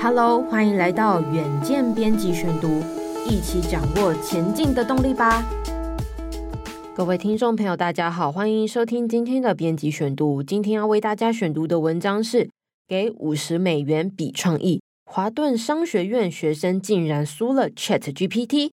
Hello，欢迎来到远见编辑选读，一起掌握前进的动力吧。各位听众朋友，大家好，欢迎收听今天的编辑选读。今天要为大家选读的文章是《给五十美元比创意》，华顿商学院学生竟然输了 ChatGPT。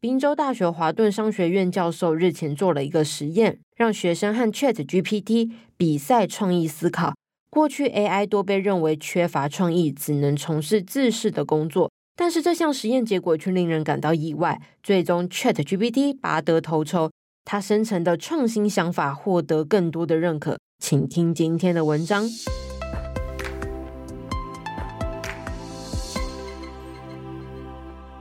宾州大学华顿商学院教授日前做了一个实验，让学生和 ChatGPT 比赛创意思考。过去 AI 多被认为缺乏创意，只能从事自视的工作，但是这项实验结果却令人感到意外。最终 ChatGPT 拔得头筹。它生成的创新想法获得更多的认可，请听今天的文章。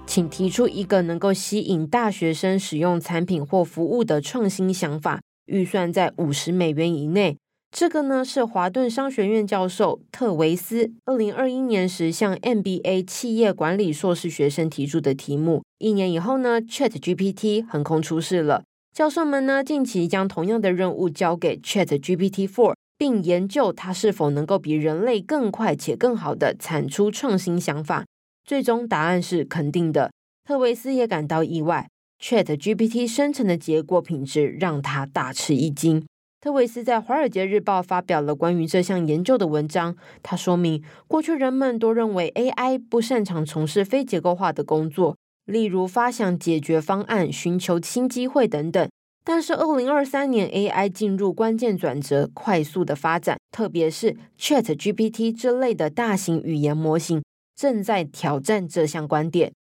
请提出一个能够吸引大学生使用产品或服务的创新想法，预算在五十美元以内。这个呢是华顿商学院教授特维斯二零二一年时向 MBA 企业管理硕士学生提出的题目。一年以后呢，ChatGPT 横空出世了。教授们呢，近期将同样的任务交给 ChatGPT-4，并研究它是否能够比人类更快且更好的产出创新想法。最终答案是肯定的。特维斯也感到意外，ChatGPT 生成的结果品质让他大吃一惊。特维斯在《华尔街日报》发表了关于这项研究的文章。他说明，过去人们都认为 AI 不擅长从事非结构化的工作。例如发想解决方案、寻求新机会等等，但是二零二三年 AI 进入关键转折，快速的发展，特别是 ChatGPT 这类的大型语言模型正在挑战这项观点。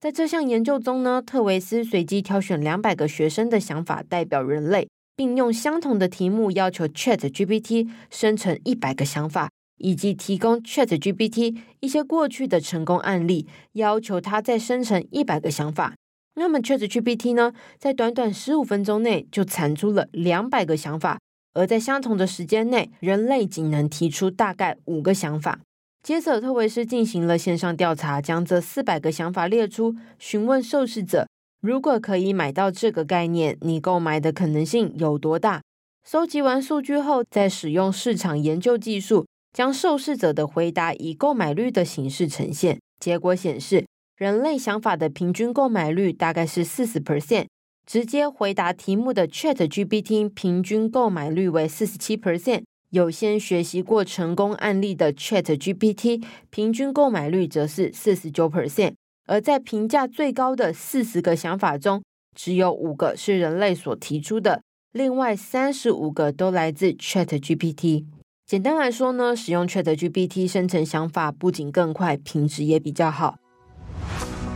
在这项研究中呢，特维斯随机挑选两百个学生的想法代表人类，并用相同的题目要求 ChatGPT 生成一百个想法。以及提供 ChatGPT 一些过去的成功案例，要求它再生成一百个想法。那么 ChatGPT 呢，在短短十五分钟内就产出了两百个想法，而在相同的时间内，人类仅能提出大概五个想法。接着，特维斯进行了线上调查，将这四百个想法列出，询问受试者：如果可以买到这个概念，你购买的可能性有多大？收集完数据后，再使用市场研究技术。将受试者的回答以购买率的形式呈现，结果显示，人类想法的平均购买率大概是四十 percent，直接回答题目的 ChatGPT 平均购买率为四十七 percent，有先学习过成功案例的 ChatGPT 平均购买率则是四十九 percent，而在评价最高的四十个想法中，只有五个是人类所提出的，另外三十五个都来自 ChatGPT。简单来说呢，使用 ChatGPT 生成想法不仅更快，品质也比较好。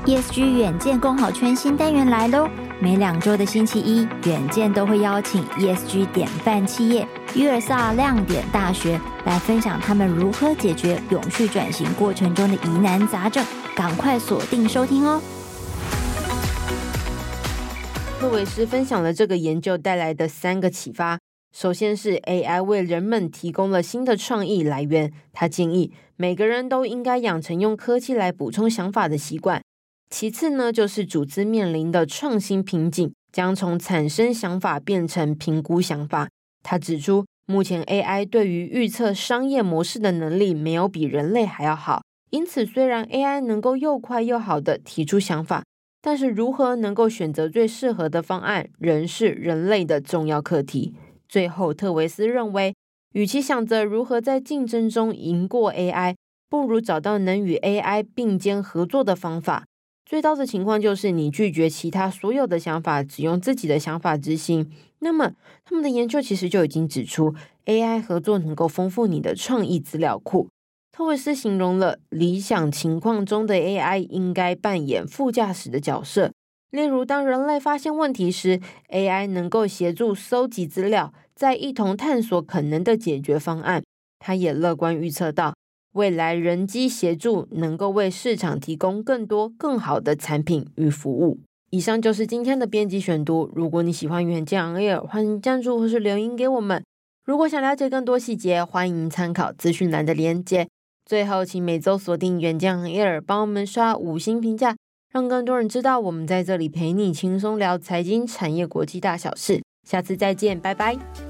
ESG 远见共好圈新单元来喽！每两周的星期一，远见都会邀请 ESG 典范企业约尔萨亮点大学来分享他们如何解决永续转型过程中的疑难杂症，赶快锁定收听哦！特维斯分享了这个研究带来的三个启发。首先是 AI 为人们提供了新的创意来源。他建议每个人都应该养成用科技来补充想法的习惯。其次呢，就是组织面临的创新瓶颈，将从产生想法变成评估想法。他指出，目前 AI 对于预测商业模式的能力没有比人类还要好。因此，虽然 AI 能够又快又好的提出想法，但是如何能够选择最适合的方案，仍是人类的重要课题。最后，特维斯认为，与其想着如何在竞争中赢过 AI，不如找到能与 AI 并肩合作的方法。最糟的情况就是你拒绝其他所有的想法，只用自己的想法执行。那么，他们的研究其实就已经指出，AI 合作能够丰富你的创意资料库。特维斯形容了理想情况中的 AI 应该扮演副驾驶的角色。例如，当人类发现问题时，AI 能够协助搜集资料，再一同探索可能的解决方案。他也乐观预测到，未来人机协助能够为市场提供更多更好的产品与服务。以上就是今天的编辑选读。如果你喜欢远见 Air，欢迎赞助或是留言给我们。如果想了解更多细节，欢迎参考资讯栏的连接。最后，请每周锁定远见 Air，帮我们刷五星评价。让更多人知道，我们在这里陪你轻松聊财经、产业、国际大小事。下次再见，拜拜。